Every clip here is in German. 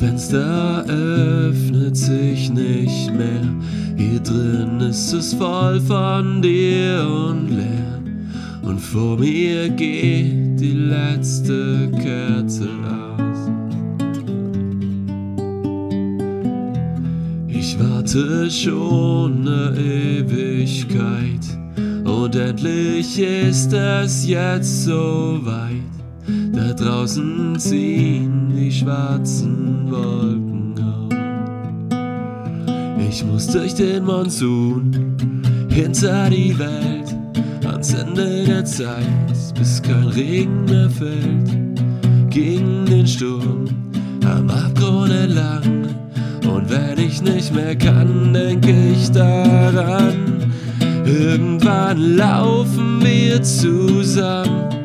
Fenster öffnet sich nicht mehr. Hier drin ist es voll von dir und leer. Und vor mir geht die letzte Kerze aus. Ich warte schon eine Ewigkeit. Und endlich ist es jetzt so weit. Da draußen ziehen die schwarzen Wolken auf. Ich muss durch den Monsun hinter die Welt ans Ende der Zeit, bis kein Regen mehr fällt. Gegen den Sturm am Abgrund entlang. Und wenn ich nicht mehr kann, denke ich daran. Irgendwann laufen wir zusammen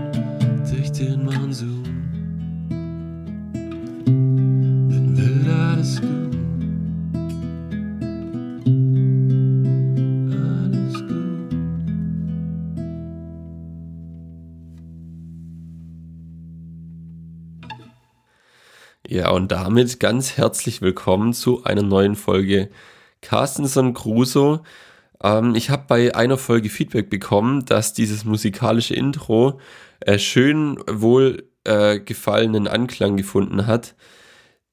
Ja, und damit ganz herzlich willkommen zu einer neuen Folge Carstenson Crusoe. Ähm, ich habe bei einer Folge Feedback bekommen, dass dieses musikalische Intro äh, schön wohl äh, gefallenen Anklang gefunden hat.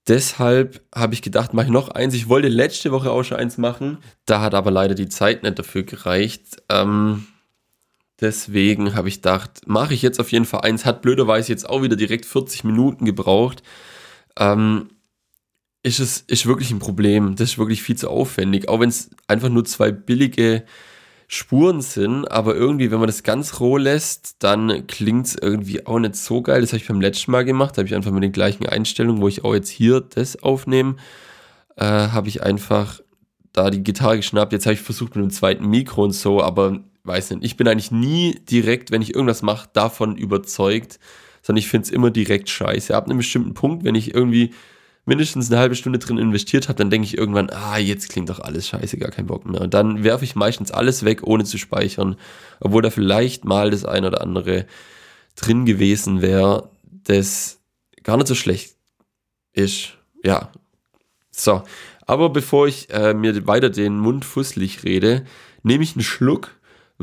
Deshalb habe ich gedacht, mache ich noch eins. Ich wollte letzte Woche auch schon eins machen. Da hat aber leider die Zeit nicht dafür gereicht. Ähm, deswegen habe ich gedacht, mache ich jetzt auf jeden Fall eins. Hat blöderweise jetzt auch wieder direkt 40 Minuten gebraucht. Ähm, ist es ist wirklich ein Problem. Das ist wirklich viel zu aufwendig. Auch wenn es einfach nur zwei billige Spuren sind, aber irgendwie, wenn man das ganz roh lässt, dann klingt es irgendwie auch nicht so geil. Das habe ich beim letzten Mal gemacht. Da habe ich einfach mit den gleichen Einstellungen, wo ich auch jetzt hier das aufnehme, äh, habe ich einfach da die Gitarre geschnappt. Jetzt habe ich versucht mit einem zweiten Mikro und so, aber weiß nicht. Ich bin eigentlich nie direkt, wenn ich irgendwas mache, davon überzeugt, sondern ich finde es immer direkt scheiße. Ab einem bestimmten Punkt, wenn ich irgendwie mindestens eine halbe Stunde drin investiert habe, dann denke ich irgendwann, ah, jetzt klingt doch alles scheiße, gar kein Bock mehr. Und dann werfe ich meistens alles weg, ohne zu speichern, obwohl da vielleicht mal das ein oder andere drin gewesen wäre, das gar nicht so schlecht ist. Ja. So. Aber bevor ich äh, mir weiter den Mund fusselig rede, nehme ich einen Schluck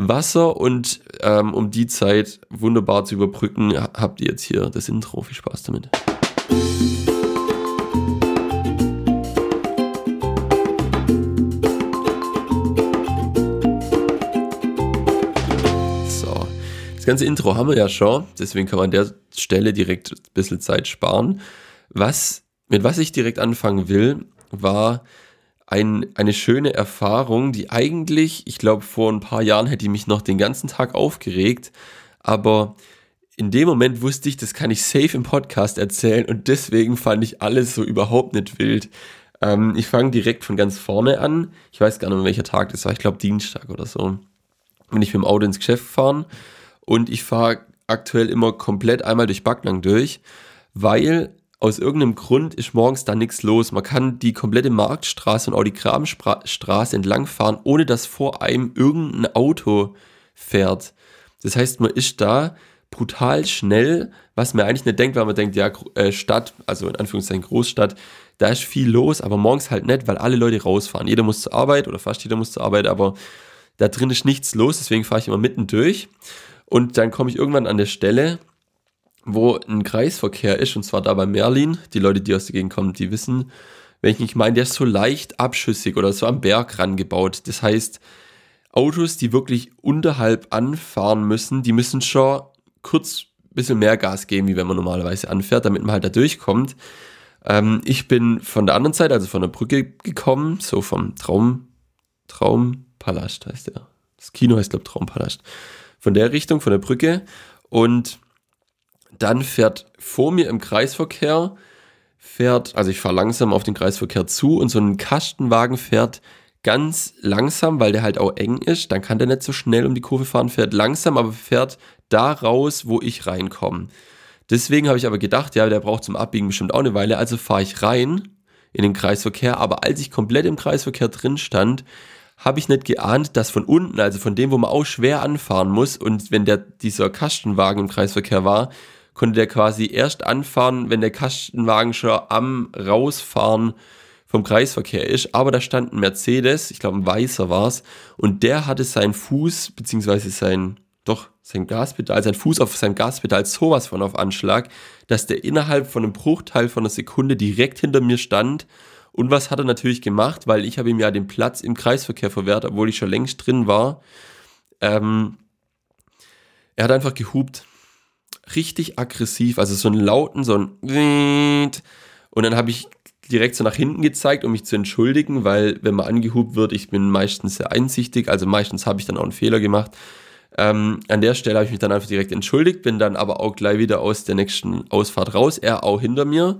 Wasser und ähm, um die Zeit wunderbar zu überbrücken, habt ihr jetzt hier das Intro. Viel Spaß damit. So, das ganze Intro haben wir ja schon, deswegen kann man an der Stelle direkt ein bisschen Zeit sparen. Was, mit was ich direkt anfangen will, war ein, eine schöne Erfahrung, die eigentlich, ich glaube, vor ein paar Jahren hätte die mich noch den ganzen Tag aufgeregt, aber in dem Moment wusste ich, das kann ich safe im Podcast erzählen und deswegen fand ich alles so überhaupt nicht wild. Ähm, ich fange direkt von ganz vorne an. Ich weiß gar nicht mehr, welcher Tag das war. Ich glaube, Dienstag oder so. Bin ich mit dem Auto ins Geschäft gefahren und ich fahre aktuell immer komplett einmal durch Backlang durch, weil aus irgendeinem Grund ist morgens da nichts los. Man kann die komplette Marktstraße und auch die Grabenstraße entlangfahren, ohne dass vor einem irgendein Auto fährt. Das heißt, man ist da brutal schnell, was man eigentlich nicht denkt, weil man denkt, ja, äh, Stadt, also in Anführungszeichen Großstadt, da ist viel los, aber morgens halt nicht, weil alle Leute rausfahren. Jeder muss zur Arbeit oder fast jeder muss zur Arbeit, aber da drin ist nichts los, deswegen fahre ich immer mitten durch. Und dann komme ich irgendwann an der Stelle, wo ein Kreisverkehr ist, und zwar da bei Merlin. Die Leute, die aus der Gegend kommen, die wissen, wenn ich nicht meine, der ist so leicht abschüssig oder so am Berg rangebaut. Das heißt, Autos, die wirklich unterhalb anfahren müssen, die müssen schon kurz ein bisschen mehr Gas geben, wie wenn man normalerweise anfährt, damit man halt da durchkommt. Ähm, ich bin von der anderen Seite, also von der Brücke gekommen, so vom Traum, Traumpalast heißt der. Das Kino heißt, glaube ich, Traumpalast. Von der Richtung, von der Brücke. Und dann fährt vor mir im Kreisverkehr, fährt, also ich fahre langsam auf den Kreisverkehr zu und so ein Kastenwagen fährt ganz langsam, weil der halt auch eng ist. Dann kann der nicht so schnell um die Kurve fahren, fährt langsam, aber fährt da raus, wo ich reinkomme. Deswegen habe ich aber gedacht, ja, der braucht zum Abbiegen bestimmt auch eine Weile, also fahre ich rein in den Kreisverkehr. Aber als ich komplett im Kreisverkehr drin stand, habe ich nicht geahnt, dass von unten, also von dem, wo man auch schwer anfahren muss, und wenn der dieser Kastenwagen im Kreisverkehr war, konnte der quasi erst anfahren, wenn der Kastenwagen schon am Rausfahren vom Kreisverkehr ist. Aber da stand ein Mercedes, ich glaube ein weißer war es, und der hatte seinen Fuß, beziehungsweise sein, doch, sein Gaspedal, sein Fuß auf sein Gaspedal sowas von auf Anschlag, dass der innerhalb von einem Bruchteil von einer Sekunde direkt hinter mir stand. Und was hat er natürlich gemacht, weil ich habe ihm ja den Platz im Kreisverkehr verwehrt, obwohl ich schon längst drin war. Ähm, er hat einfach gehupt. Richtig aggressiv, also so einen lauten, so ein und dann habe ich direkt so nach hinten gezeigt, um mich zu entschuldigen, weil wenn man angehupt wird, ich bin meistens sehr einsichtig, also meistens habe ich dann auch einen Fehler gemacht. Ähm, an der Stelle habe ich mich dann einfach direkt entschuldigt, bin dann aber auch gleich wieder aus der nächsten Ausfahrt raus, er auch hinter mir.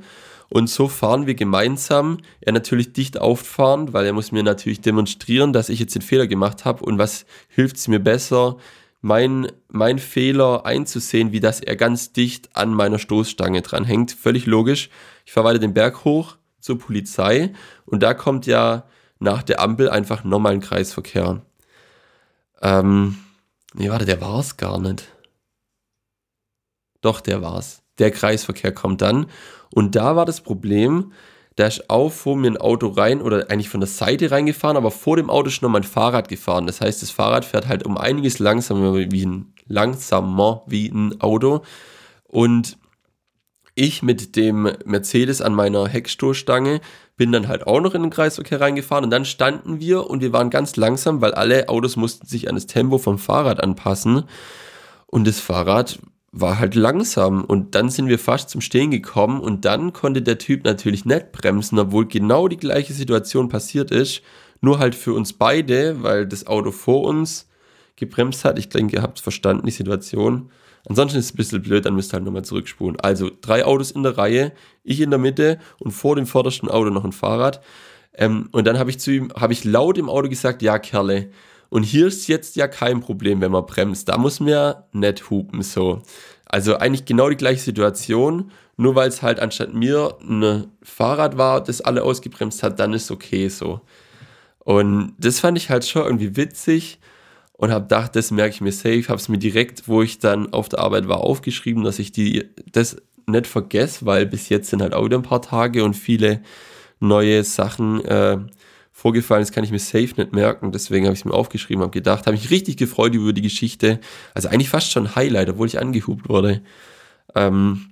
Und so fahren wir gemeinsam. Er natürlich dicht auffahren, weil er muss mir natürlich demonstrieren, dass ich jetzt den Fehler gemacht habe. Und was hilft es mir besser, mein, mein Fehler einzusehen, wie dass er ganz dicht an meiner Stoßstange dran hängt. Völlig logisch. Ich fahre weiter den Berg hoch, zur Polizei und da kommt ja nach der Ampel einfach nochmal ein Kreisverkehr. Ähm, nee, warte, der war es gar nicht. Doch, der war's. Der Kreisverkehr kommt dann. Und da war das Problem, da ist auch vor mir ein Auto rein oder eigentlich von der Seite reingefahren, aber vor dem Auto ist noch mein Fahrrad gefahren. Das heißt, das Fahrrad fährt halt um einiges langsamer wie ein, langsamer wie ein Auto. Und ich mit dem Mercedes an meiner Heckstoßstange bin dann halt auch noch in den Kreisverkehr reingefahren und dann standen wir und wir waren ganz langsam, weil alle Autos mussten sich an das Tempo vom Fahrrad anpassen und das Fahrrad war halt langsam und dann sind wir fast zum Stehen gekommen und dann konnte der Typ natürlich nicht bremsen, obwohl genau die gleiche Situation passiert ist, nur halt für uns beide, weil das Auto vor uns gebremst hat. Ich denke, ihr habt verstanden die Situation. Ansonsten ist es ein bisschen blöd, dann müsst ihr halt nochmal zurückspulen. Also drei Autos in der Reihe, ich in der Mitte und vor dem vordersten Auto noch ein Fahrrad. Ähm, und dann habe ich zu ihm, habe ich laut im Auto gesagt, ja Kerle, und hier ist jetzt ja kein Problem, wenn man bremst. Da muss man ja nicht hupen so. Also eigentlich genau die gleiche Situation, nur weil es halt anstatt mir ein Fahrrad war, das alle ausgebremst hat, dann ist okay so. Und das fand ich halt schon irgendwie witzig und habe gedacht, das merke ich mir safe, habe es mir direkt, wo ich dann auf der Arbeit war, aufgeschrieben, dass ich die das nicht vergesse, weil bis jetzt sind halt auch wieder ein paar Tage und viele neue Sachen äh, vorgefallen. Das kann ich mir safe nicht merken. Deswegen habe ich es mir aufgeschrieben, habe gedacht, habe mich richtig gefreut über die Geschichte. Also eigentlich fast schon Highlight, obwohl ich angehupt wurde. Ähm,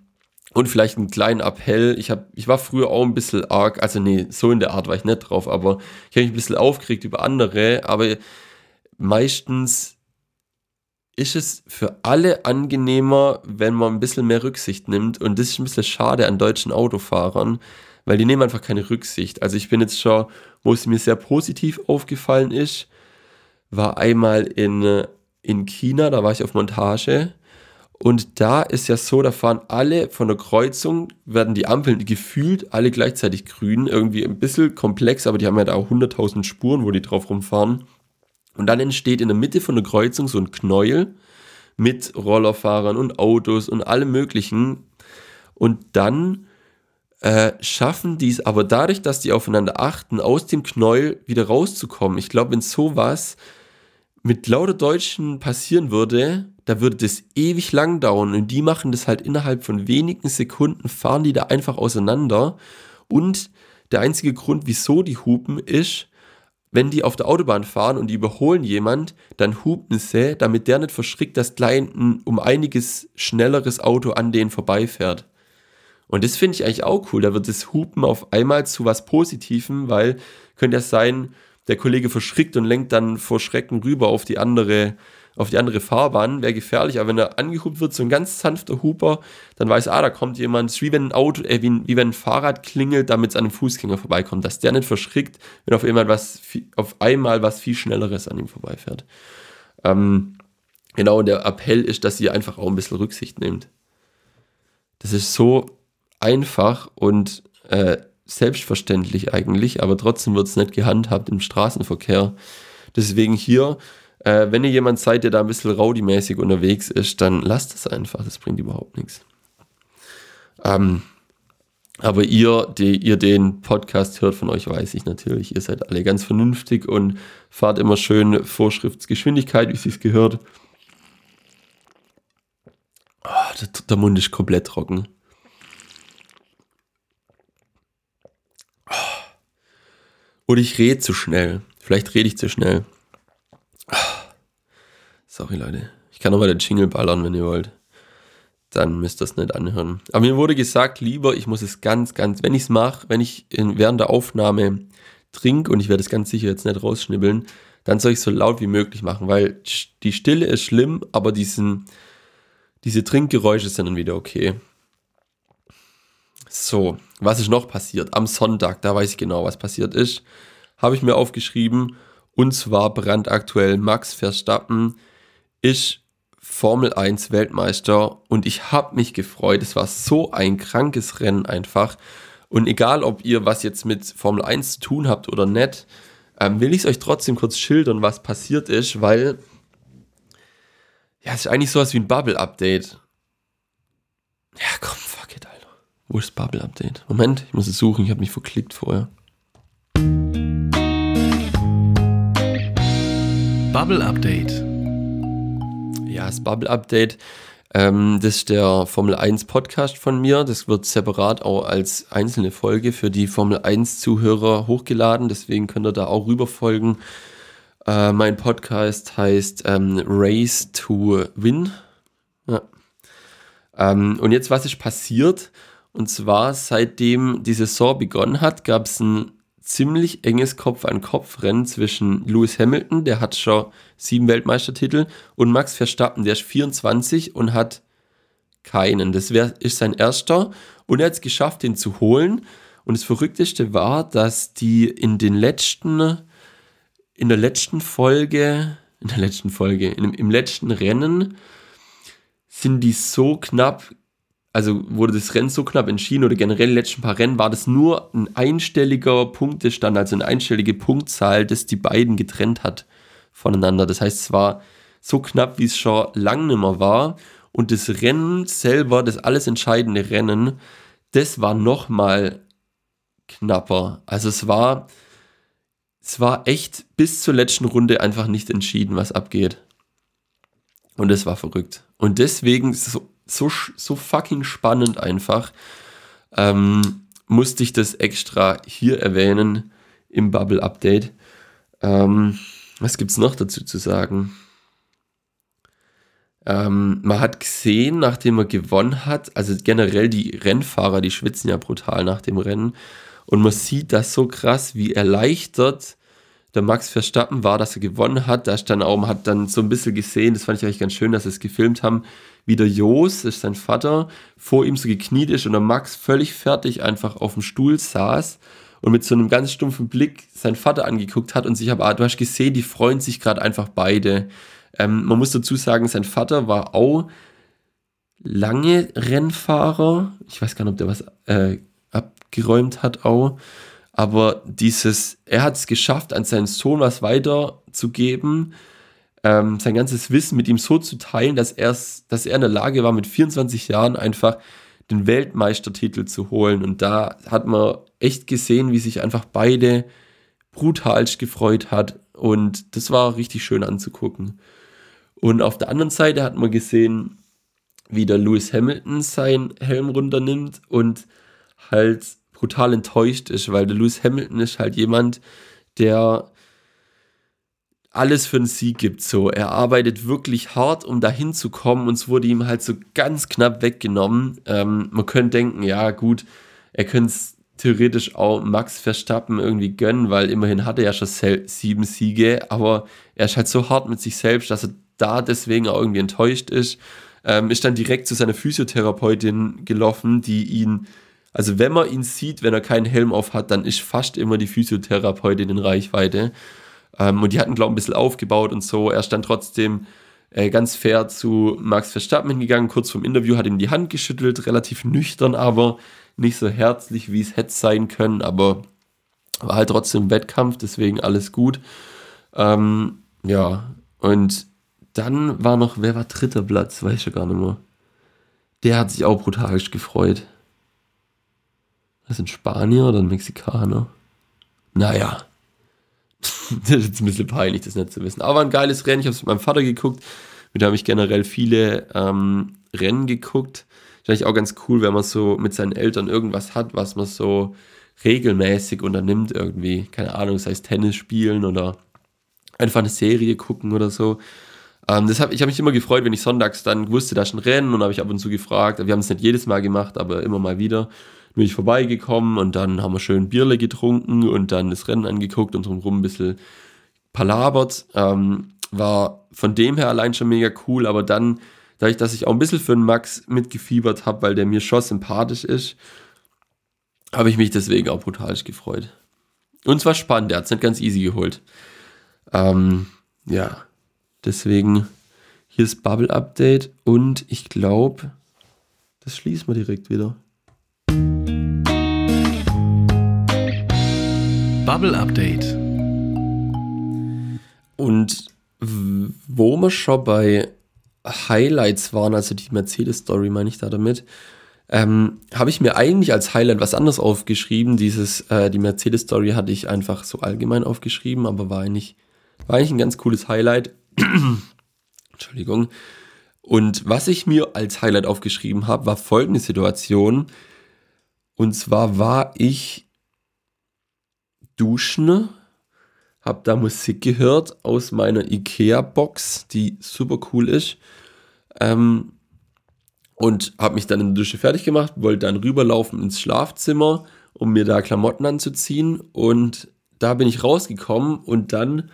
und vielleicht einen kleinen Appell. Ich, hab, ich war früher auch ein bisschen arg, also nee, so in der Art war ich nicht drauf, aber ich habe mich ein bisschen aufgeregt über andere. Aber meistens ist es für alle angenehmer, wenn man ein bisschen mehr Rücksicht nimmt. Und das ist ein bisschen schade an deutschen Autofahrern, weil die nehmen einfach keine Rücksicht. Also ich bin jetzt schon, wo es mir sehr positiv aufgefallen ist, war einmal in, in China, da war ich auf Montage. Und da ist ja so, da fahren alle von der Kreuzung, werden die Ampeln gefühlt alle gleichzeitig grün. Irgendwie ein bisschen komplex, aber die haben ja da auch 100.000 Spuren, wo die drauf rumfahren. Und dann entsteht in der Mitte von der Kreuzung so ein Knäuel mit Rollerfahrern und Autos und allem Möglichen. Und dann äh, schaffen die es aber dadurch, dass die aufeinander achten, aus dem Knäuel wieder rauszukommen. Ich glaube, wenn sowas mit lauter Deutschen passieren würde, da würde das ewig lang dauern. Und die machen das halt innerhalb von wenigen Sekunden, fahren die da einfach auseinander. Und der einzige Grund, wieso die hupen, ist, wenn die auf der Autobahn fahren und die überholen jemand, dann hupen sie, damit der nicht verschrickt, dass gleich ein um einiges schnelleres Auto an denen vorbeifährt. Und das finde ich eigentlich auch cool. Da wird das Hupen auf einmal zu was Positivem, weil könnte ja sein, der Kollege verschrickt und lenkt dann vor Schrecken rüber auf die andere auf die andere Fahrbahn, wäre gefährlich, aber wenn er angehupt wird, so ein ganz sanfter Huper, dann weiß, ah, da kommt jemand, ist wie wenn ein Auto, äh, wie, wie wenn ein Fahrrad klingelt, damit es an einem Fußgänger vorbeikommt, dass der nicht verschrickt, wenn auf einmal was, auf einmal was viel Schnelleres an ihm vorbeifährt. Ähm, genau, und der Appell ist, dass ihr einfach auch ein bisschen Rücksicht nehmt. Das ist so einfach und äh, selbstverständlich eigentlich, aber trotzdem wird es nicht gehandhabt im Straßenverkehr. Deswegen hier äh, wenn ihr jemand seid, der da ein bisschen rowdy-mäßig unterwegs ist, dann lasst es einfach. Das bringt überhaupt nichts. Ähm, aber ihr, die ihr den Podcast hört von euch, weiß ich natürlich, ihr seid alle ganz vernünftig und fahrt immer schön Vorschriftsgeschwindigkeit, wie es gehört. Oh, der, der Mund ist komplett trocken. Und ich rede zu schnell. Vielleicht rede ich zu schnell. Sorry, Leute. Ich kann nochmal den Jingle ballern, wenn ihr wollt. Dann müsst ihr es nicht anhören. Aber mir wurde gesagt, lieber, ich muss es ganz, ganz, wenn ich es mache, wenn ich in, während der Aufnahme trinke, und ich werde es ganz sicher jetzt nicht rausschnibbeln, dann soll ich es so laut wie möglich machen, weil die Stille ist schlimm, aber diesen, diese Trinkgeräusche sind dann wieder okay. So, was ist noch passiert? Am Sonntag, da weiß ich genau, was passiert ist, habe ich mir aufgeschrieben, und zwar brandaktuell Max Verstappen ist Formel 1 Weltmeister und ich habe mich gefreut. Es war so ein krankes Rennen einfach. Und egal, ob ihr was jetzt mit Formel 1 zu tun habt oder nicht, ähm, will ich es euch trotzdem kurz schildern, was passiert ist, weil ja, es ist eigentlich sowas wie ein Bubble-Update. Ja, komm. Wo ist das Bubble-Update? Moment, ich muss es suchen, ich habe mich verklickt vorher. Bubble-Update. Ja, das Bubble-Update ähm, das ist der Formel 1 Podcast von mir. Das wird separat auch als einzelne Folge für die Formel 1 Zuhörer hochgeladen. Deswegen könnt ihr da auch rüberfolgen. Äh, mein Podcast heißt ähm, Race to Win. Ja. Ähm, und jetzt, was ist passiert? Und zwar, seitdem die Saison begonnen hat, gab es ein ziemlich enges Kopf-an-Kopf-Rennen zwischen Lewis Hamilton, der hat schon sieben Weltmeistertitel, und Max Verstappen, der ist 24 und hat keinen. Das wär, ist sein erster und er hat es geschafft, den zu holen. Und das Verrückteste war, dass die in den letzten, in der letzten Folge, in der letzten Folge, im, im letzten Rennen sind die so knapp also wurde das Rennen so knapp entschieden oder generell die letzten paar Rennen war das nur ein einstelliger Punktestand, also eine einstellige Punktzahl, das die beiden getrennt hat voneinander. Das heißt, es war so knapp, wie es schon lang nimmer war. Und das Rennen selber, das alles entscheidende Rennen, das war nochmal knapper. Also es war, es war echt bis zur letzten Runde einfach nicht entschieden, was abgeht. Und das war verrückt. Und deswegen so so, so fucking spannend einfach. Ähm, musste ich das extra hier erwähnen im Bubble Update. Ähm, was es noch dazu zu sagen? Ähm, man hat gesehen, nachdem er gewonnen hat, also generell die Rennfahrer, die schwitzen ja brutal nach dem Rennen. Und man sieht das so krass, wie erleichtert der Max Verstappen war, dass er gewonnen hat. Da ist dann auch, man hat dann so ein bisschen gesehen, das fand ich eigentlich ganz schön, dass sie es gefilmt haben, wie der Jos, das ist sein Vater, vor ihm so gekniet ist und der Max völlig fertig einfach auf dem Stuhl saß und mit so einem ganz stumpfen Blick seinen Vater angeguckt hat und sich aber, du hast gesehen, die freuen sich gerade einfach beide. Ähm, man muss dazu sagen, sein Vater war auch lange Rennfahrer. Ich weiß gar nicht, ob der was äh, abgeräumt hat auch. Aber dieses, er hat es geschafft, an seinen Sohn was weiterzugeben ähm, sein ganzes Wissen mit ihm so zu teilen, dass, dass er in der Lage war, mit 24 Jahren einfach den Weltmeistertitel zu holen. Und da hat man echt gesehen, wie sich einfach beide brutalst gefreut hat. Und das war richtig schön anzugucken. Und auf der anderen Seite hat man gesehen, wie der Lewis Hamilton seinen Helm runternimmt und halt brutal enttäuscht ist, weil der Lewis Hamilton ist halt jemand, der alles für einen Sieg gibt. So, er arbeitet wirklich hart, um dahin zu kommen und es wurde ihm halt so ganz knapp weggenommen. Ähm, man könnte denken, ja gut, er könnte es theoretisch auch Max Verstappen irgendwie gönnen, weil immerhin hat er ja schon sieben Siege, aber er ist halt so hart mit sich selbst, dass er da deswegen auch irgendwie enttäuscht ist. Ähm, ist dann direkt zu seiner Physiotherapeutin gelaufen, die ihn, also wenn man ihn sieht, wenn er keinen Helm auf hat, dann ist fast immer die Physiotherapeutin in Reichweite. Ähm, und die hatten, glaube ich, ein bisschen aufgebaut und so. Er stand trotzdem äh, ganz fair zu Max Verstappen hingegangen. Kurz vorm Interview hat ihm die Hand geschüttelt, relativ nüchtern, aber nicht so herzlich, wie es hätte sein können. Aber war halt trotzdem Wettkampf, deswegen alles gut. Ähm, ja, und dann war noch, wer war dritter Platz? Weiß ich ja gar nicht mehr. Der hat sich auch brutal gefreut. Das sind Spanier oder ein Mexikaner? Naja, das ist jetzt ein bisschen peinlich, das nicht zu wissen. Aber ein geiles Rennen. Ich habe es mit meinem Vater geguckt. Mit dem habe ich generell viele ähm, Rennen geguckt. Ist auch ganz cool, wenn man so mit seinen Eltern irgendwas hat, was man so regelmäßig unternimmt irgendwie. Keine Ahnung, sei es Tennis spielen oder einfach eine Serie gucken oder so. Ähm, das ich habe mich immer gefreut, wenn ich sonntags dann wusste, da ist ein Rennen und habe ich ab und zu gefragt. Wir haben es nicht jedes Mal gemacht, aber immer mal wieder. Bin ich vorbeigekommen und dann haben wir schön Bierle getrunken und dann das Rennen angeguckt und drumherum ein bisschen palabert. Ähm, war von dem her allein schon mega cool, aber dann, dadurch, dass ich auch ein bisschen für den Max mitgefiebert habe, weil der mir schon sympathisch ist, habe ich mich deswegen auch brutal gefreut. Und es war spannend, er hat es nicht ganz easy geholt. Ähm, ja, deswegen hier ist Bubble Update und ich glaube, das schließen wir direkt wieder. Bubble Update. Und wo wir schon bei Highlights waren, also die Mercedes-Story meine ich da damit, ähm, habe ich mir eigentlich als Highlight was anderes aufgeschrieben. Dieses, äh, die Mercedes-Story hatte ich einfach so allgemein aufgeschrieben, aber war eigentlich, war eigentlich ein ganz cooles Highlight. Entschuldigung. Und was ich mir als Highlight aufgeschrieben habe, war folgende Situation. Und zwar war ich duschen, habe da Musik gehört aus meiner Ikea-Box, die super cool ist. Ähm, und habe mich dann in der Dusche fertig gemacht, wollte dann rüberlaufen ins Schlafzimmer, um mir da Klamotten anzuziehen. Und da bin ich rausgekommen und dann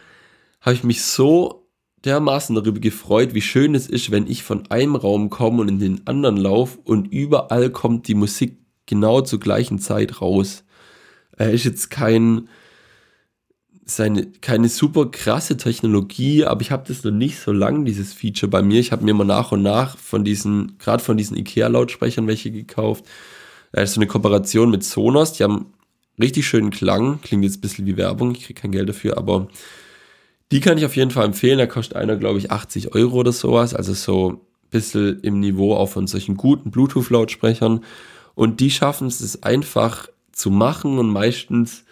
habe ich mich so dermaßen darüber gefreut, wie schön es ist, wenn ich von einem Raum komme und in den anderen laufe und überall kommt die Musik genau zur gleichen Zeit raus. Er ist jetzt kein seine, keine super krasse Technologie, aber ich habe das noch nicht so lang, dieses Feature bei mir. Ich habe mir mal nach und nach von diesen, gerade von diesen IKEA-Lautsprechern welche gekauft. Das ist so eine Kooperation mit Sonos, die haben richtig schönen Klang. Klingt jetzt ein bisschen wie Werbung, ich kriege kein Geld dafür, aber die kann ich auf jeden Fall empfehlen. Da kostet einer, glaube ich, 80 Euro oder sowas. Also so ein bisschen im Niveau auch von solchen guten Bluetooth-Lautsprechern. Und die schaffen es, einfach zu machen und meistens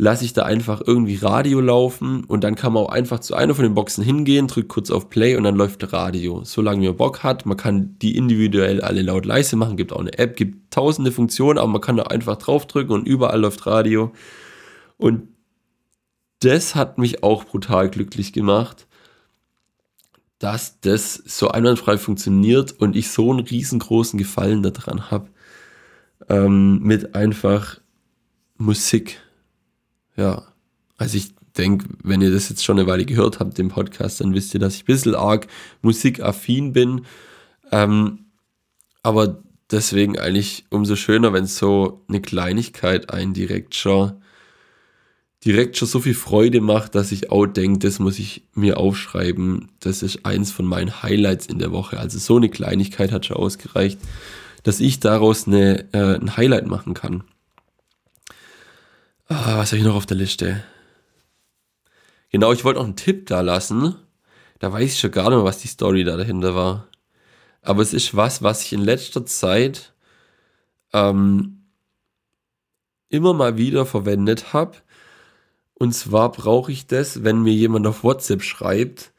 lasse ich da einfach irgendwie Radio laufen und dann kann man auch einfach zu einer von den Boxen hingehen, drückt kurz auf Play und dann läuft Radio. Solange man Bock hat, man kann die individuell alle laut leise machen, gibt auch eine App, gibt tausende Funktionen, aber man kann da einfach draufdrücken und überall läuft Radio. Und das hat mich auch brutal glücklich gemacht, dass das so einwandfrei funktioniert und ich so einen riesengroßen Gefallen daran habe, ähm, mit einfach Musik ja, also ich denke, wenn ihr das jetzt schon eine Weile gehört habt, den Podcast, dann wisst ihr, dass ich ein bisschen arg musikaffin bin. Ähm, aber deswegen eigentlich umso schöner, wenn so eine Kleinigkeit einen direkt schon, direkt schon so viel Freude macht, dass ich auch denke, das muss ich mir aufschreiben. Das ist eins von meinen Highlights in der Woche. Also so eine Kleinigkeit hat schon ausgereicht, dass ich daraus eine, äh, ein Highlight machen kann. Ah, was habe ich noch auf der Liste? Genau, ich wollte noch einen Tipp da lassen. Da weiß ich schon gar nicht mehr, was die Story da dahinter war. Aber es ist was, was ich in letzter Zeit ähm, immer mal wieder verwendet habe. Und zwar brauche ich das, wenn mir jemand auf WhatsApp schreibt.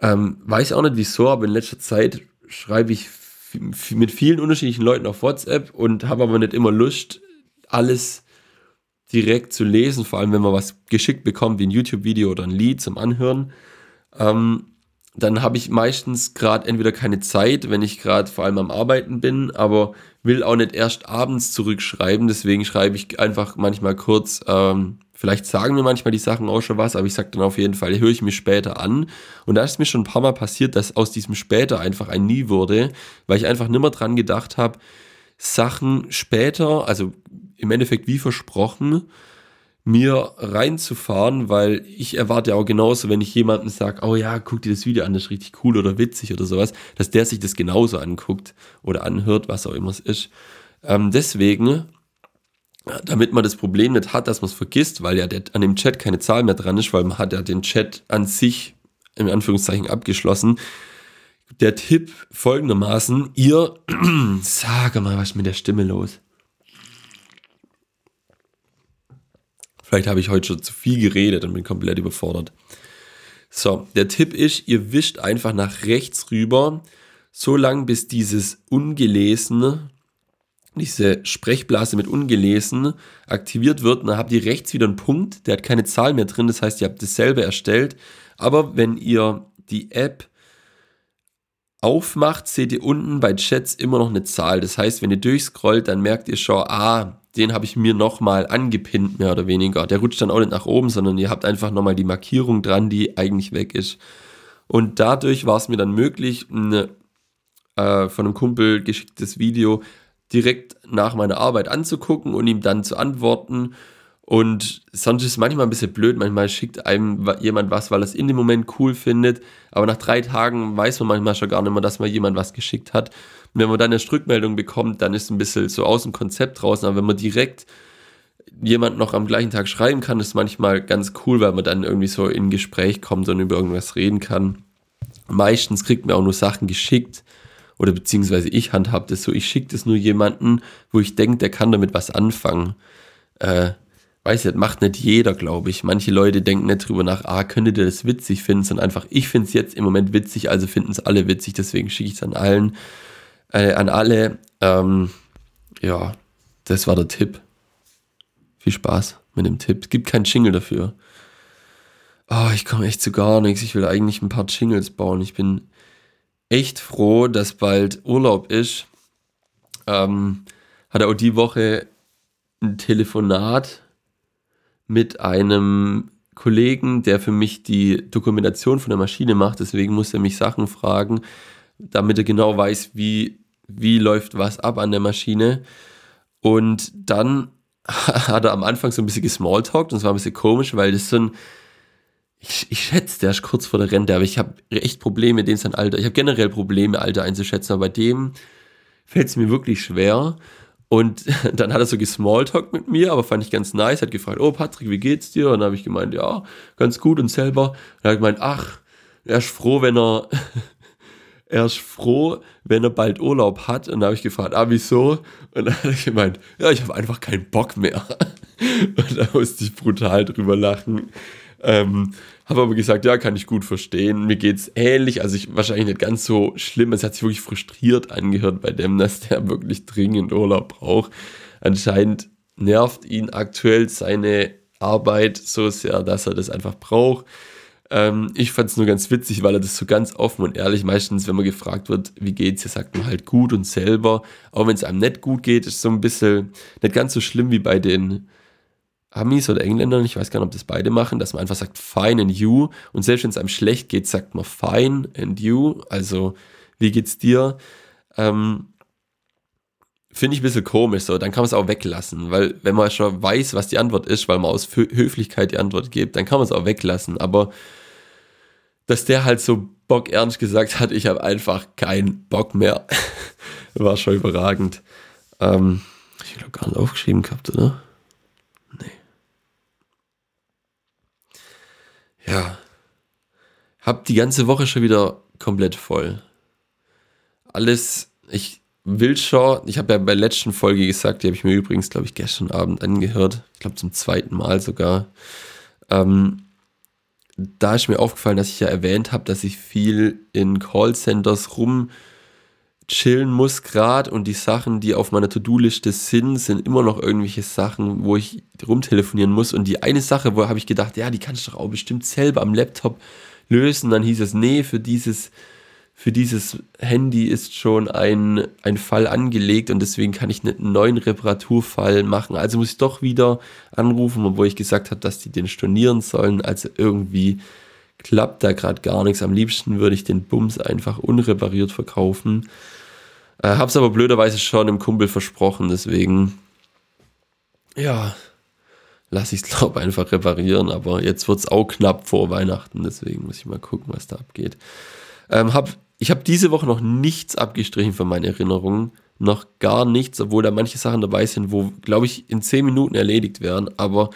Ähm, weiß auch nicht wieso, aber in letzter Zeit schreibe ich mit vielen unterschiedlichen Leuten auf WhatsApp und habe aber nicht immer Lust, alles direkt zu lesen, vor allem wenn man was geschickt bekommt, wie ein YouTube-Video oder ein Lied zum Anhören. Ähm, dann habe ich meistens gerade entweder keine Zeit, wenn ich gerade vor allem am Arbeiten bin, aber will auch nicht erst abends zurückschreiben. Deswegen schreibe ich einfach manchmal kurz, ähm, vielleicht sagen mir manchmal die Sachen auch schon was, aber ich sage dann auf jeden Fall, höre ich mir später an. Und da ist mir schon ein paar Mal passiert, dass aus diesem später einfach ein Nie wurde, weil ich einfach nimmer dran gedacht habe, Sachen später, also im Endeffekt wie versprochen, mir reinzufahren, weil ich erwarte ja auch genauso, wenn ich jemandem sage, oh ja, guck dir das Video an, das ist richtig cool oder witzig oder sowas, dass der sich das genauso anguckt oder anhört, was auch immer es ist. Ähm, deswegen, damit man das Problem nicht hat, dass man es vergisst, weil ja der, an dem Chat keine Zahl mehr dran ist, weil man hat ja den Chat an sich in Anführungszeichen abgeschlossen. Der Tipp folgendermaßen, ihr, sage mal, was ist mit der Stimme los? Vielleicht habe ich heute schon zu viel geredet und bin komplett überfordert. So, der Tipp ist, ihr wischt einfach nach rechts rüber, so lang, bis dieses ungelesene, diese Sprechblase mit ungelesen aktiviert wird. Dann habt ihr rechts wieder einen Punkt, der hat keine Zahl mehr drin. Das heißt, ihr habt dasselbe erstellt. Aber wenn ihr die App aufmacht, seht ihr unten bei Chats immer noch eine Zahl. Das heißt, wenn ihr durchscrollt, dann merkt ihr schon, ah, den habe ich mir nochmal angepinnt, mehr oder weniger. Der rutscht dann auch nicht nach oben, sondern ihr habt einfach nochmal die Markierung dran, die eigentlich weg ist. Und dadurch war es mir dann möglich, ein äh, von einem Kumpel geschicktes Video direkt nach meiner Arbeit anzugucken und ihm dann zu antworten. Und sonst ist es manchmal ein bisschen blöd. Manchmal schickt einem jemand was, weil er es in dem Moment cool findet. Aber nach drei Tagen weiß man manchmal schon gar nicht mehr, dass man jemand was geschickt hat. Und wenn man dann eine Rückmeldung bekommt, dann ist ein bisschen so aus dem Konzept draußen. Aber wenn man direkt jemand noch am gleichen Tag schreiben kann, ist manchmal ganz cool, weil man dann irgendwie so in Gespräch kommt und über irgendwas reden kann. Meistens kriegt man auch nur Sachen geschickt oder beziehungsweise ich handhab das so, ich schicke das nur jemanden, wo ich denke, der kann damit was anfangen. Äh, weiß nicht, macht nicht jeder, glaube ich. Manche Leute denken nicht drüber nach, ah, könntet ihr das witzig finden, sondern einfach, ich finde es jetzt im Moment witzig, also finden es alle witzig, deswegen schicke ich es an allen, äh, an alle. Ähm, ja, das war der Tipp. Viel Spaß mit dem Tipp. Es gibt keinen Jingle dafür. Oh, ich komme echt zu gar nichts. Ich will eigentlich ein paar Jingles bauen. Ich bin echt froh, dass bald Urlaub ist. Ähm, hatte auch die Woche ein Telefonat mit einem Kollegen, der für mich die Dokumentation von der Maschine macht. Deswegen muss er mich Sachen fragen, damit er genau weiß, wie, wie läuft was ab an der Maschine. Und dann hat er am Anfang so ein bisschen gesmalltalkt und es war ein bisschen komisch, weil das so ein ich, ich schätze, der ist kurz vor der Rente, aber ich habe echt Probleme, den sein Alter. Ich habe generell Probleme, Alter einzuschätzen, aber bei dem fällt es mir wirklich schwer. Und dann hat er so gesmalltalk mit mir, aber fand ich ganz nice. Hat gefragt, oh Patrick, wie geht's dir? Und dann habe ich gemeint, ja, ganz gut und selber. Und er hat gemeint, ach, er ist froh, wenn er, er ist froh, wenn er bald Urlaub hat. Und dann habe ich gefragt, ah, wieso? Und dann hat er gemeint, ja, ich habe einfach keinen Bock mehr. Und da musste ich brutal drüber lachen. Ähm, habe aber gesagt, ja, kann ich gut verstehen. Mir geht es ähnlich, also ich wahrscheinlich nicht ganz so schlimm. Es hat sich wirklich frustriert angehört bei dem, dass der wirklich dringend Urlaub braucht. Anscheinend nervt ihn aktuell seine Arbeit so sehr, dass er das einfach braucht. Ähm, ich fand es nur ganz witzig, weil er das so ganz offen und ehrlich, meistens, wenn man gefragt wird, wie geht's, sagt man halt gut und selber. Auch wenn es einem nicht gut geht, ist so ein bisschen nicht ganz so schlimm wie bei den Amis oder Engländern, ich weiß gar nicht, ob das beide machen, dass man einfach sagt fine and you und selbst wenn es einem schlecht geht, sagt man fine and you, also wie geht's dir? Ähm, Finde ich ein bisschen komisch so, dann kann man es auch weglassen, weil wenn man schon weiß, was die Antwort ist, weil man aus Höflichkeit die Antwort gibt, dann kann man es auch weglassen, aber dass der halt so Bock ernst gesagt hat, ich habe einfach keinen Bock mehr, war schon überragend. Ähm, ich habe gar nicht aufgeschrieben gehabt, oder? Ja, hab die ganze Woche schon wieder komplett voll. Alles, ich will schon, ich habe ja bei der letzten Folge gesagt, die habe ich mir übrigens, glaube ich, gestern Abend angehört. Ich glaube zum zweiten Mal sogar. Ähm, da ist mir aufgefallen, dass ich ja erwähnt habe, dass ich viel in Callcenters rum chillen muss gerade und die Sachen, die auf meiner To-Do-Liste sind, sind immer noch irgendwelche Sachen, wo ich rumtelefonieren muss. Und die eine Sache, wo habe ich gedacht, ja, die kannst du doch auch bestimmt selber am Laptop lösen. Dann hieß es, nee, für dieses, für dieses Handy ist schon ein, ein Fall angelegt und deswegen kann ich einen neuen Reparaturfall machen. Also muss ich doch wieder anrufen, obwohl ich gesagt habe, dass die den stornieren sollen. Also irgendwie klappt da gerade gar nichts. Am liebsten würde ich den Bums einfach unrepariert verkaufen. Äh, hab's aber blöderweise schon dem Kumpel versprochen, deswegen, ja, lasse ich es, glaube einfach reparieren. Aber jetzt wird es auch knapp vor Weihnachten, deswegen muss ich mal gucken, was da abgeht. Ähm, hab, ich habe diese Woche noch nichts abgestrichen von meinen Erinnerungen. Noch gar nichts, obwohl da manche Sachen dabei sind, wo, glaube ich, in 10 Minuten erledigt werden. Aber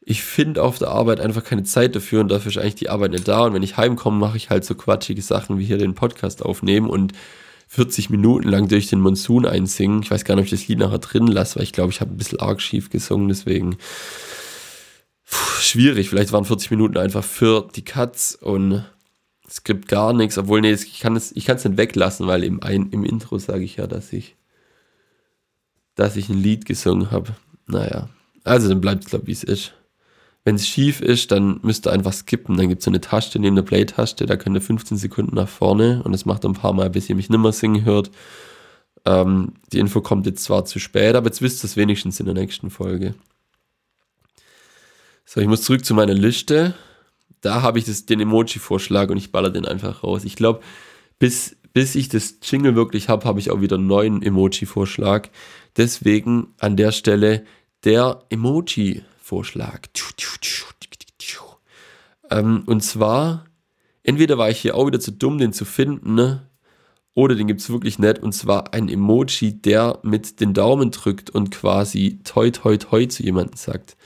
ich finde auf der Arbeit einfach keine Zeit dafür und dafür ist eigentlich die Arbeit nicht da. Und wenn ich heimkomme, mache ich halt so quatschige Sachen wie hier den Podcast aufnehmen und 40 Minuten lang durch den Monsun einsingen. Ich weiß gar nicht, ob ich das Lied nachher drin lasse, weil ich glaube, ich habe ein bisschen arg schief gesungen, deswegen Puh, schwierig. Vielleicht waren 40 Minuten einfach für die Katz und Skript gar nichts, obwohl, nee, ich kann es ich nicht weglassen, weil im, ein, im Intro sage ich ja, dass ich, dass ich ein Lied gesungen habe. Naja, also dann bleibt es, glaube ich, wie es ist. Wenn es schief ist, dann müsst ihr einfach skippen. Dann gibt es so eine Taste neben der Play-Taste, da könnt ihr 15 Sekunden nach vorne und das macht ein paar Mal, bis ihr mich nimmer singen hört. Ähm, die Info kommt jetzt zwar zu spät, aber jetzt wisst ihr es wenigstens in der nächsten Folge. So, ich muss zurück zu meiner Liste da habe ich das, den Emoji-Vorschlag und ich baller den einfach raus. Ich glaube, bis, bis ich das Jingle wirklich habe, habe ich auch wieder einen neuen Emoji-Vorschlag. Deswegen an der Stelle der Emoji-Vorschlag. Ähm, und zwar, entweder war ich hier auch wieder zu dumm, den zu finden, ne? oder den gibt es wirklich nicht. Und zwar ein Emoji, der mit den Daumen drückt und quasi toi toi toi zu jemandem sagt.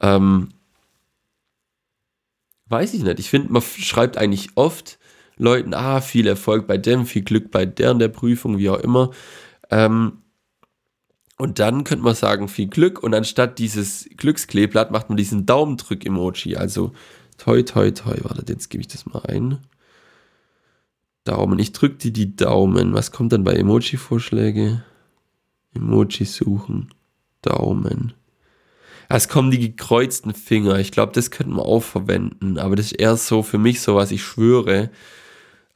Ähm, weiß ich nicht. Ich finde, man schreibt eigentlich oft Leuten, ah, viel Erfolg bei dem, viel Glück bei der und der Prüfung, wie auch immer. Ähm, und dann könnte man sagen, viel Glück. Und anstatt dieses Glückskleeblatt macht man diesen Daumendrück-Emoji. Also toi, toi, toi. Warte, jetzt gebe ich das mal ein. Daumen. Ich drücke dir die Daumen. Was kommt dann bei Emoji-Vorschläge? Emoji suchen. Daumen. Es kommen die gekreuzten Finger. Ich glaube, das könnten wir auch verwenden. Aber das ist eher so für mich so, was ich schwöre.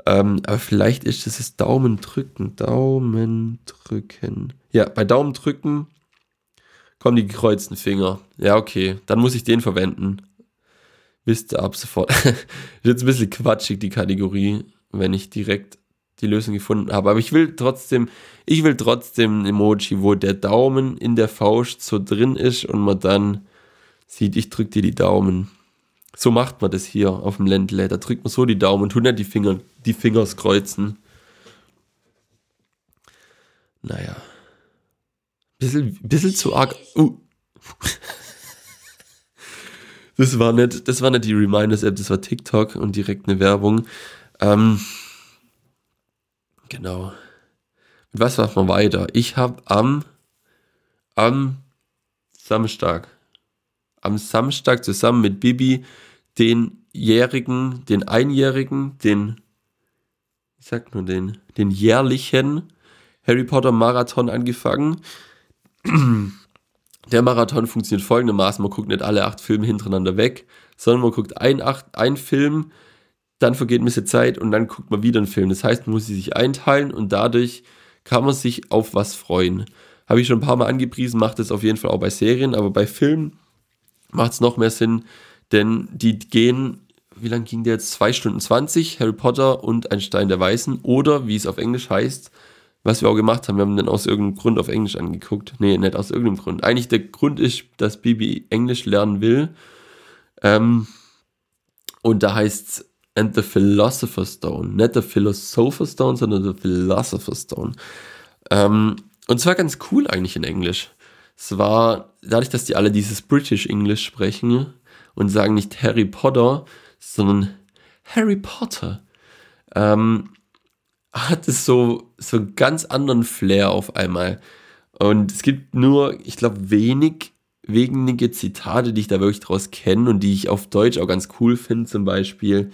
Ähm, aber vielleicht ist es das Daumen drücken. Daumen drücken. Ja, bei Daumen drücken kommen die gekreuzten Finger. Ja, okay. Dann muss ich den verwenden. Wisst ihr ab sofort. ist jetzt ein bisschen quatschig, die Kategorie, wenn ich direkt die Lösung gefunden habe. Aber ich will trotzdem, ich will trotzdem ein Emoji, wo der Daumen in der Faust so drin ist und man dann sieht, ich drücke dir die Daumen. So macht man das hier auf dem Ländle. Da drückt man so die Daumen und tut nicht die Finger, die Fingers kreuzen. Naja. Bisschen, bisschen zu arg. Uh. Das war nicht, das war nicht die Reminders-App, das war TikTok und direkt eine Werbung. Ähm, Genau. Mit was machen wir weiter? Ich habe am, am Samstag, am Samstag zusammen mit Bibi den jährigen, den einjährigen, den, ich sag nur den, den jährlichen Harry Potter Marathon angefangen. Der Marathon funktioniert folgendermaßen: Man guckt nicht alle acht Filme hintereinander weg, sondern man guckt ein, acht, ein Film dann vergeht ein bisschen Zeit und dann guckt man wieder einen Film. Das heißt, man muss sie sich einteilen und dadurch kann man sich auf was freuen. Habe ich schon ein paar Mal angepriesen, macht es auf jeden Fall auch bei Serien, aber bei Filmen macht es noch mehr Sinn, denn die gehen, wie lange ging der jetzt? 2 Stunden 20, Harry Potter und ein Stein der Weißen oder wie es auf Englisch heißt, was wir auch gemacht haben, wir haben den aus irgendeinem Grund auf Englisch angeguckt. Nee, nicht aus irgendeinem Grund. Eigentlich der Grund ist, dass Bibi Englisch lernen will. Ähm, und da heißt es and the Philosopher's Stone. Nicht the Philosopher's Stone, sondern the Philosopher's Stone. Ähm, und zwar ganz cool eigentlich in Englisch. Es war, dadurch, dass die alle dieses British English sprechen und sagen nicht Harry Potter, sondern Harry Potter, ähm, hat es so, so einen ganz anderen Flair auf einmal. Und es gibt nur, ich glaube, wenig wenige Zitate, die ich da wirklich draus kenne und die ich auf Deutsch auch ganz cool finde, zum Beispiel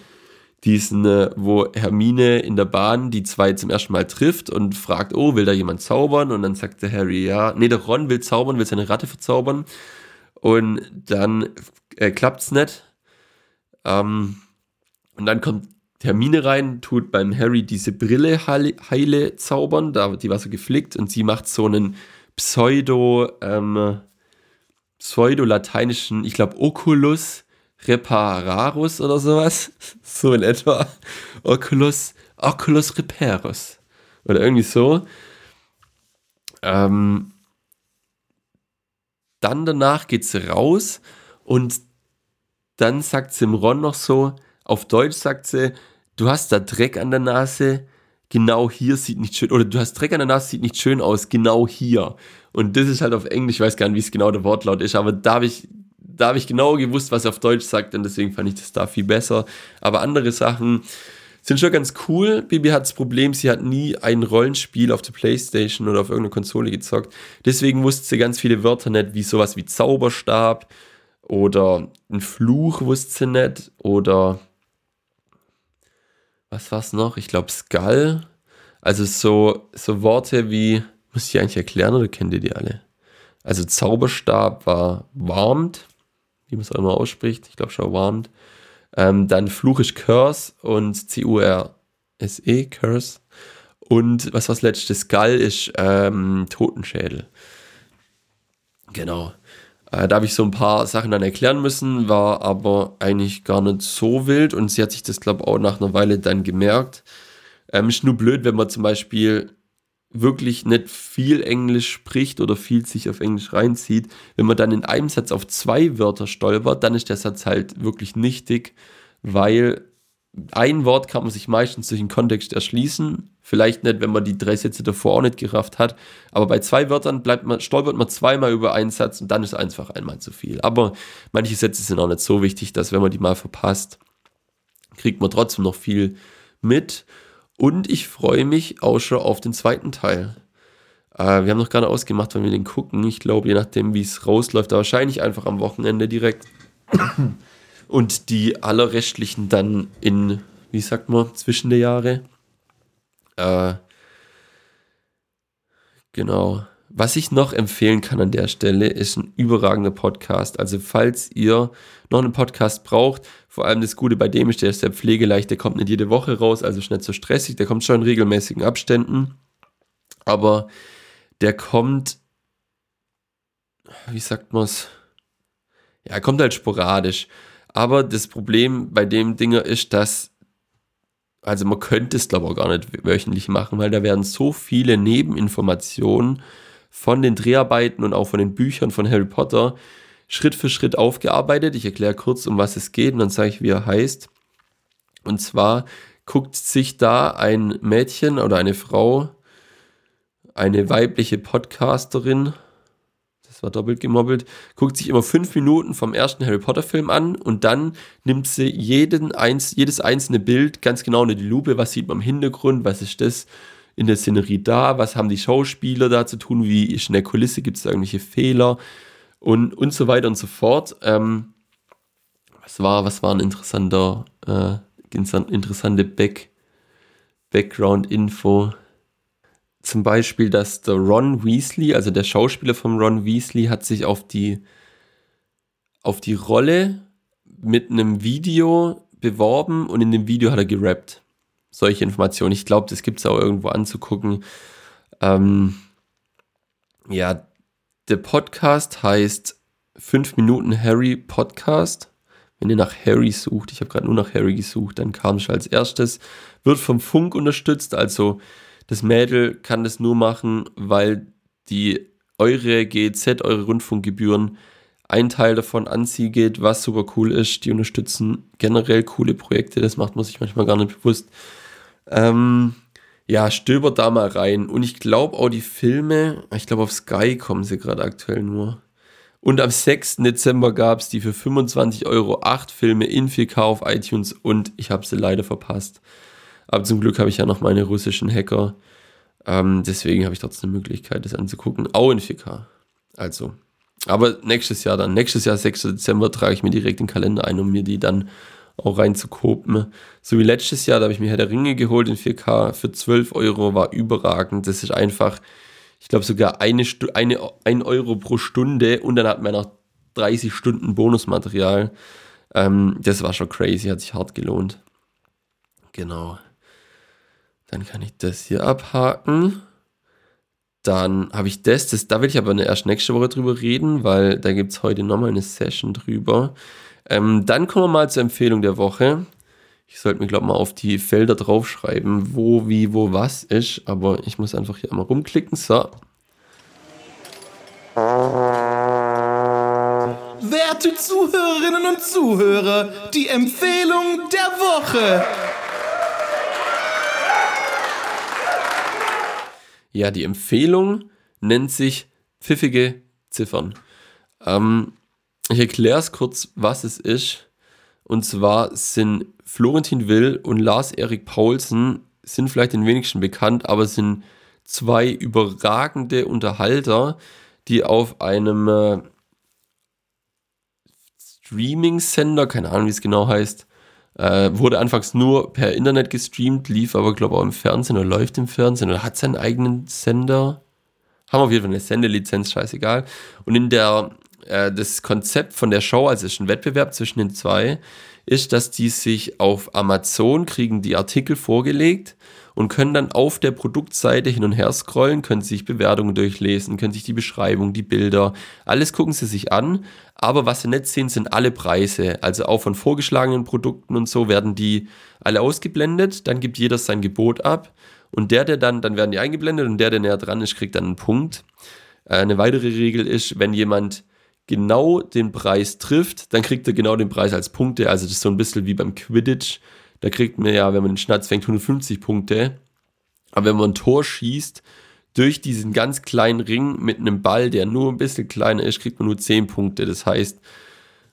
diesen, wo Hermine in der Bahn die zwei zum ersten Mal trifft und fragt, oh, will da jemand zaubern? Und dann sagt der Harry, ja. Nee, der Ron will zaubern, will seine Ratte verzaubern. Und dann äh, es nicht. Ähm, und dann kommt Hermine rein, tut beim Harry diese Brille heile, heile zaubern, da, die war so geflickt und sie macht so einen Pseudo, ähm, pseudo-lateinischen, ich glaube, Oculus Repararus oder sowas. So in etwa. Oculus, Oculus Reparus. Oder irgendwie so. Ähm, dann danach geht sie raus und dann sagt sie im Ron noch so, auf Deutsch sagt sie, du hast da Dreck an der Nase, genau hier sieht nicht schön, oder du hast Dreck an der Nase, sieht nicht schön aus, genau hier. Und das ist halt auf Englisch, ich weiß gar nicht, wie es genau der Wortlaut ist, aber da habe ich da habe ich genau gewusst, was er auf Deutsch sagt und deswegen fand ich das da viel besser. Aber andere Sachen sind schon ganz cool. Bibi hat das Problem, sie hat nie ein Rollenspiel auf der Playstation oder auf irgendeiner Konsole gezockt. Deswegen wusste sie ganz viele Wörter nicht, wie sowas wie Zauberstab oder ein Fluch wusste sie nicht oder was war's noch? Ich glaube Skull. Also so, so Worte wie, muss ich eigentlich erklären oder kennt ihr die alle? Also Zauberstab war warmed, wie man es auch immer ausspricht. Ich glaube schon warmed. Ähm, dann Fluch ist Curse und C-U-R-S-E, Curse. Und was war das letzte? Skull ist ähm, Totenschädel. Genau. Äh, da habe ich so ein paar Sachen dann erklären müssen, war aber eigentlich gar nicht so wild und sie hat sich das, glaube ich, auch nach einer Weile dann gemerkt. Ähm, ist nur blöd, wenn man zum Beispiel wirklich nicht viel Englisch spricht oder viel sich auf Englisch reinzieht. Wenn man dann in einem Satz auf zwei Wörter stolpert, dann ist der Satz halt wirklich nichtig, weil ein Wort kann man sich meistens durch den Kontext erschließen. Vielleicht nicht, wenn man die drei Sätze davor auch nicht gerafft hat. Aber bei zwei Wörtern bleibt man, stolpert man zweimal über einen Satz und dann ist einfach einmal zu viel. Aber manche Sätze sind auch nicht so wichtig, dass wenn man die mal verpasst, kriegt man trotzdem noch viel mit. Und ich freue mich auch schon auf den zweiten Teil. Äh, wir haben noch gerade ausgemacht, wann wir den gucken. Ich glaube, je nachdem, wie es rausläuft, wahrscheinlich einfach am Wochenende direkt und die allerrestlichen dann in, wie sagt man, zwischen der Jahre. Äh, genau. Was ich noch empfehlen kann an der Stelle, ist ein überragender Podcast. Also falls ihr noch einen Podcast braucht, vor allem das Gute bei dem ist, der ist sehr pflegeleicht, der kommt nicht jede Woche raus, also ist nicht so stressig, der kommt schon in regelmäßigen Abständen. Aber der kommt, wie sagt man es? Ja, er kommt halt sporadisch. Aber das Problem bei dem Dinger ist, dass, also man könnte es glaube ich auch gar nicht wöchentlich machen, weil da werden so viele Nebeninformationen von den Dreharbeiten und auch von den Büchern von Harry Potter Schritt für Schritt aufgearbeitet. Ich erkläre kurz, um was es geht und dann sage ich, wie er heißt. Und zwar guckt sich da ein Mädchen oder eine Frau, eine weibliche Podcasterin, das war doppelt gemobbelt, guckt sich immer fünf Minuten vom ersten Harry Potter Film an und dann nimmt sie jeden jedes einzelne Bild ganz genau unter die Lupe, was sieht man im Hintergrund, was ist das in der Szenerie da, was haben die Schauspieler da zu tun, wie ist in der Kulisse, gibt es da irgendwelche Fehler und, und so weiter und so fort. Ähm, was war, was war ein interessanter, äh, interessante Back, Background-Info? zum Beispiel, dass der Ron Weasley, also der Schauspieler von Ron Weasley, hat sich auf die, auf die Rolle mit einem Video beworben und in dem Video hat er gerappt. Solche Informationen. Ich glaube, das gibt es auch irgendwo anzugucken. Ähm, ja, der Podcast heißt 5 Minuten Harry Podcast. Wenn ihr nach Harry sucht, ich habe gerade nur nach Harry gesucht, dann kam es als erstes. Wird vom Funk unterstützt, also das Mädel kann das nur machen, weil die eure GEZ, eure Rundfunkgebühren, ein Teil davon an sie geht, was super cool ist. Die unterstützen generell coole Projekte, das macht man sich manchmal gar nicht bewusst. Ähm, ja, stöbert da mal rein. Und ich glaube auch die Filme, ich glaube auf Sky kommen sie gerade aktuell nur. Und am 6. Dezember gab es die für 25 Euro 8 Filme in 4K auf iTunes und ich habe sie leider verpasst. Aber zum Glück habe ich ja noch meine russischen Hacker. Ähm, deswegen habe ich trotzdem die Möglichkeit, das anzugucken. Auch in 4K. Also. Aber nächstes Jahr dann. Nächstes Jahr, 6. Dezember, trage ich mir direkt den Kalender ein, um mir die dann auch reinzukopen. So wie letztes Jahr, da habe ich mir Herr der Ringe geholt in 4K für 12 Euro, war überragend. Das ist einfach, ich glaube sogar eine, eine, ein Euro pro Stunde und dann hat man noch 30 Stunden Bonusmaterial. Ähm, das war schon crazy, hat sich hart gelohnt. Genau. Dann kann ich das hier abhaken. Dann habe ich das, das, da will ich aber erst nächste Woche drüber reden, weil da gibt es heute nochmal eine Session drüber. Ähm, dann kommen wir mal zur Empfehlung der Woche. Ich sollte mir, glaube ich, mal auf die Felder draufschreiben, wo, wie, wo, was ist. Aber ich muss einfach hier einmal rumklicken. So. Werte Zuhörerinnen und Zuhörer, die Empfehlung der Woche. Ja, die Empfehlung nennt sich pfiffige Ziffern. Ähm, ich erkläre es kurz, was es ist. Und zwar sind Florentin Will und Lars-Erik Paulsen sind vielleicht den wenigsten bekannt, aber sind zwei überragende Unterhalter, die auf einem äh, Streaming-Sender, keine Ahnung, wie es genau heißt, Äh, wurde anfangs nur per Internet gestreamt, lief aber, glaube ich, auch im Fernsehen oder läuft im Fernsehen oder hat seinen eigenen Sender. Haben auf jeden Fall eine Sendelizenz, scheißegal. Und in der, äh, das Konzept von der Show, also es ist ein Wettbewerb zwischen den zwei, ist, dass die sich auf Amazon kriegen die Artikel vorgelegt und können dann auf der Produktseite hin und her scrollen, können sich Bewertungen durchlesen, können sich die Beschreibung, die Bilder, alles gucken sie sich an. Aber was sie nicht sehen, sind alle Preise. Also auch von vorgeschlagenen Produkten und so werden die alle ausgeblendet. Dann gibt jeder sein Gebot ab. Und der, der dann, dann werden die eingeblendet und der, der näher dran ist, kriegt dann einen Punkt. Äh, eine weitere Regel ist, wenn jemand genau den Preis trifft, dann kriegt er genau den Preis als Punkte. Also das ist so ein bisschen wie beim Quidditch. Da kriegt man ja, wenn man den Schnatz fängt, 150 Punkte. Aber wenn man ein Tor schießt, durch diesen ganz kleinen Ring mit einem Ball, der nur ein bisschen kleiner ist, kriegt man nur 10 Punkte. Das heißt,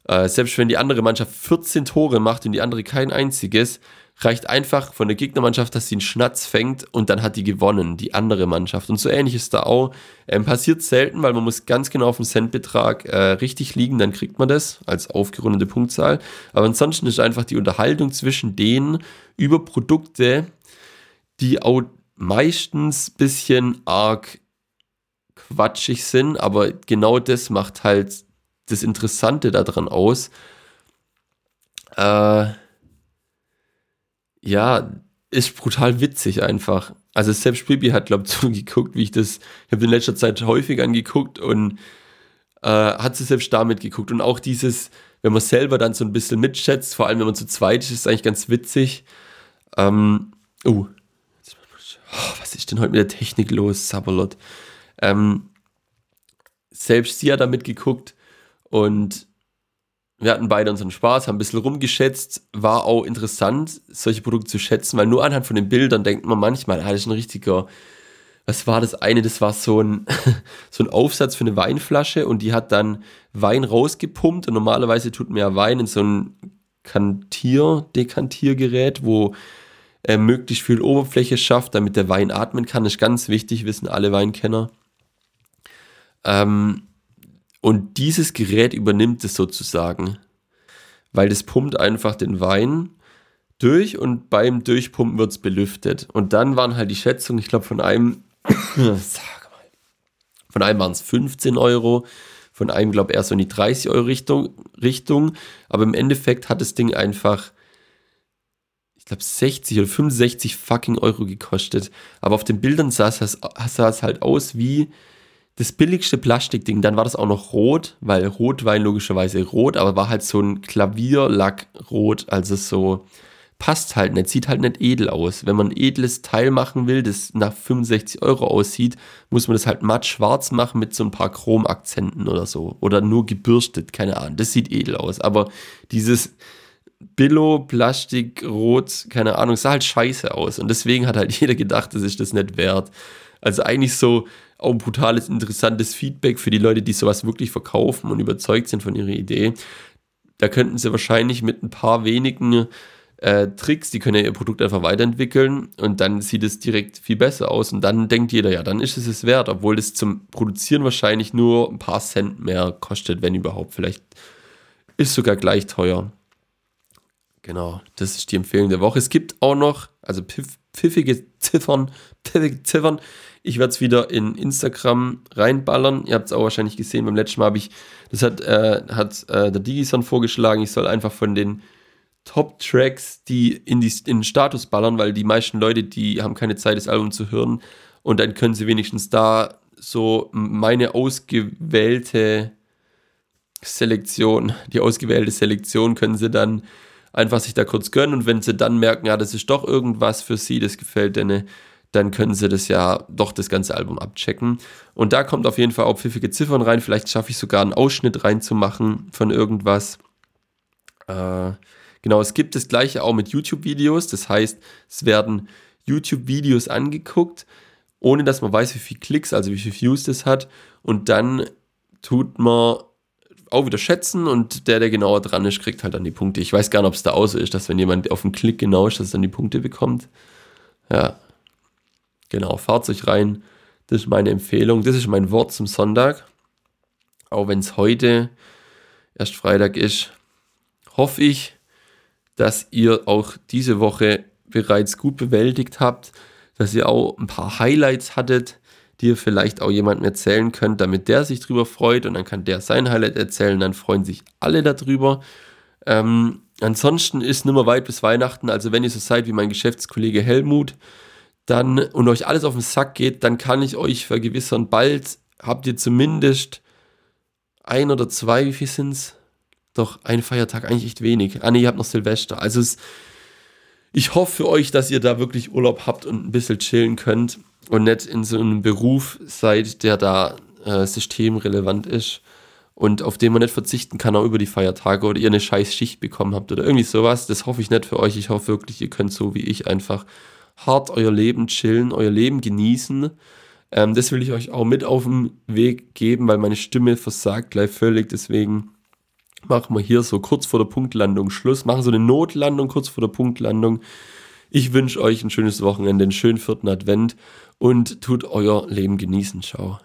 äh, selbst wenn die andere Mannschaft 14 Tore macht und die andere kein einziges, reicht einfach von der Gegnermannschaft, dass sie einen Schnatz fängt und dann hat die gewonnen, die andere Mannschaft. Und so ähnlich ist da auch. Ähm, passiert selten, weil man muss ganz genau auf den Centbetrag äh, richtig liegen, dann kriegt man das als aufgerundete Punktzahl. Aber ansonsten ist einfach die Unterhaltung zwischen denen über Produkte, die auch meistens ein bisschen arg quatschig sind, aber genau das macht halt das Interessante daran aus. Äh, ja, ist brutal witzig einfach. Also selbst Bibi hat, glaube ich, zugeguckt, wie ich das, ich habe in letzter Zeit häufig angeguckt und äh, hat sie selbst damit geguckt. Und auch dieses, wenn man selber dann so ein bisschen mitschätzt, vor allem wenn man zu zweit ist, ist eigentlich ganz witzig. Ähm, uh, oh, was ist denn heute mit der Technik los, Sabalot? Ähm, selbst sie hat damit geguckt und wir hatten beide unseren Spaß, haben ein bisschen rumgeschätzt. War auch interessant, solche Produkte zu schätzen, weil nur anhand von den Bildern denkt man manchmal, ah, das ist ein richtiger. Was war das eine? Das war so ein, so ein Aufsatz für eine Weinflasche und die hat dann Wein rausgepumpt und normalerweise tut man ja Wein in so ein Kantier, Dekantiergerät, wo er möglichst viel Oberfläche schafft, damit der Wein atmen kann. Das ist ganz wichtig, wissen alle Weinkenner. Ähm, und dieses Gerät übernimmt es sozusagen, weil das pumpt einfach den Wein durch und beim Durchpumpen wird es belüftet. Und dann waren halt die Schätzungen, ich glaube, von einem, sag mal, von einem waren es 15 Euro, von einem, glaube ich, eher so in die 30 Euro Richtung, Richtung. Aber im Endeffekt hat das Ding einfach, ich glaube, 60 oder 65 fucking Euro gekostet. Aber auf den Bildern sah es, sah es halt aus wie das billigste Plastikding, dann war das auch noch rot, weil Rotwein logischerweise rot, aber war halt so ein Klavierlackrot, also so passt halt nicht, sieht halt nicht edel aus. Wenn man ein edles Teil machen will, das nach 65 Euro aussieht, muss man das halt matt schwarz machen mit so ein paar Chromakzenten oder so. Oder nur gebürstet, keine Ahnung. Das sieht edel aus. Aber dieses Billo, Plastik, Rot, keine Ahnung, sah halt scheiße aus. Und deswegen hat halt jeder gedacht, das ist das nicht wert. Also eigentlich so auch ein brutales, interessantes Feedback für die Leute, die sowas wirklich verkaufen und überzeugt sind von ihrer Idee. Da könnten sie wahrscheinlich mit ein paar wenigen äh, Tricks, die können ja ihr Produkt einfach weiterentwickeln und dann sieht es direkt viel besser aus und dann denkt jeder, ja, dann ist es es wert, obwohl es zum Produzieren wahrscheinlich nur ein paar Cent mehr kostet, wenn überhaupt. Vielleicht ist sogar gleich teuer. Genau, das ist die Empfehlung der Woche. Es gibt auch noch, also pfiffige Ziffern, pfiffige Ziffern ich werde es wieder in Instagram reinballern. Ihr habt es auch wahrscheinlich gesehen. Beim letzten Mal habe ich, das hat, äh, hat äh, der Digison vorgeschlagen, ich soll einfach von den Top-Tracks, die in, die in den Status ballern, weil die meisten Leute, die haben keine Zeit, das Album zu hören. Und dann können sie wenigstens da so meine ausgewählte Selektion, die ausgewählte Selektion können sie dann einfach sich da kurz gönnen. Und wenn sie dann merken, ja, das ist doch irgendwas für sie, das gefällt denen, dann können sie das ja doch das ganze Album abchecken. Und da kommt auf jeden Fall auch pfiffige Ziffern rein. Vielleicht schaffe ich sogar einen Ausschnitt reinzumachen von irgendwas. Äh, genau, es gibt das gleiche auch mit YouTube-Videos. Das heißt, es werden YouTube-Videos angeguckt, ohne dass man weiß, wie viele Klicks, also wie viele Views das hat. Und dann tut man auch wieder schätzen und der, der genauer dran ist, kriegt halt dann die Punkte. Ich weiß gar nicht, ob es da so ist, dass wenn jemand auf den Klick genau ist, dass er dann die Punkte bekommt. Ja, Genau, Fahrzeug rein. Das ist meine Empfehlung. Das ist mein Wort zum Sonntag. Auch wenn es heute erst Freitag ist, hoffe ich, dass ihr auch diese Woche bereits gut bewältigt habt, dass ihr auch ein paar Highlights hattet, die ihr vielleicht auch jemandem erzählen könnt, damit der sich drüber freut und dann kann der sein Highlight erzählen, dann freuen sich alle darüber. Ähm, ansonsten ist nicht mehr weit bis Weihnachten, also wenn ihr so seid wie mein Geschäftskollege Helmut, dann und euch alles auf den Sack geht, dann kann ich euch vergewissern, bald habt ihr zumindest ein oder zwei, wie viel sind's? Doch ein Feiertag eigentlich echt wenig. Ah ne, ihr habt noch Silvester. Also es, ich hoffe für euch, dass ihr da wirklich Urlaub habt und ein bisschen chillen könnt und nicht in so einem Beruf seid, der da äh, systemrelevant ist und auf den man nicht verzichten kann, auch über die Feiertage oder ihr eine scheiß Schicht bekommen habt oder irgendwie sowas. Das hoffe ich nicht für euch. Ich hoffe wirklich, ihr könnt so wie ich einfach hart euer Leben chillen, euer Leben genießen. Ähm, das will ich euch auch mit auf den Weg geben, weil meine Stimme versagt gleich völlig. Deswegen machen wir hier so kurz vor der Punktlandung Schluss. Machen so eine Notlandung kurz vor der Punktlandung. Ich wünsche euch ein schönes Wochenende, einen schönen vierten Advent und tut euer Leben genießen. Ciao.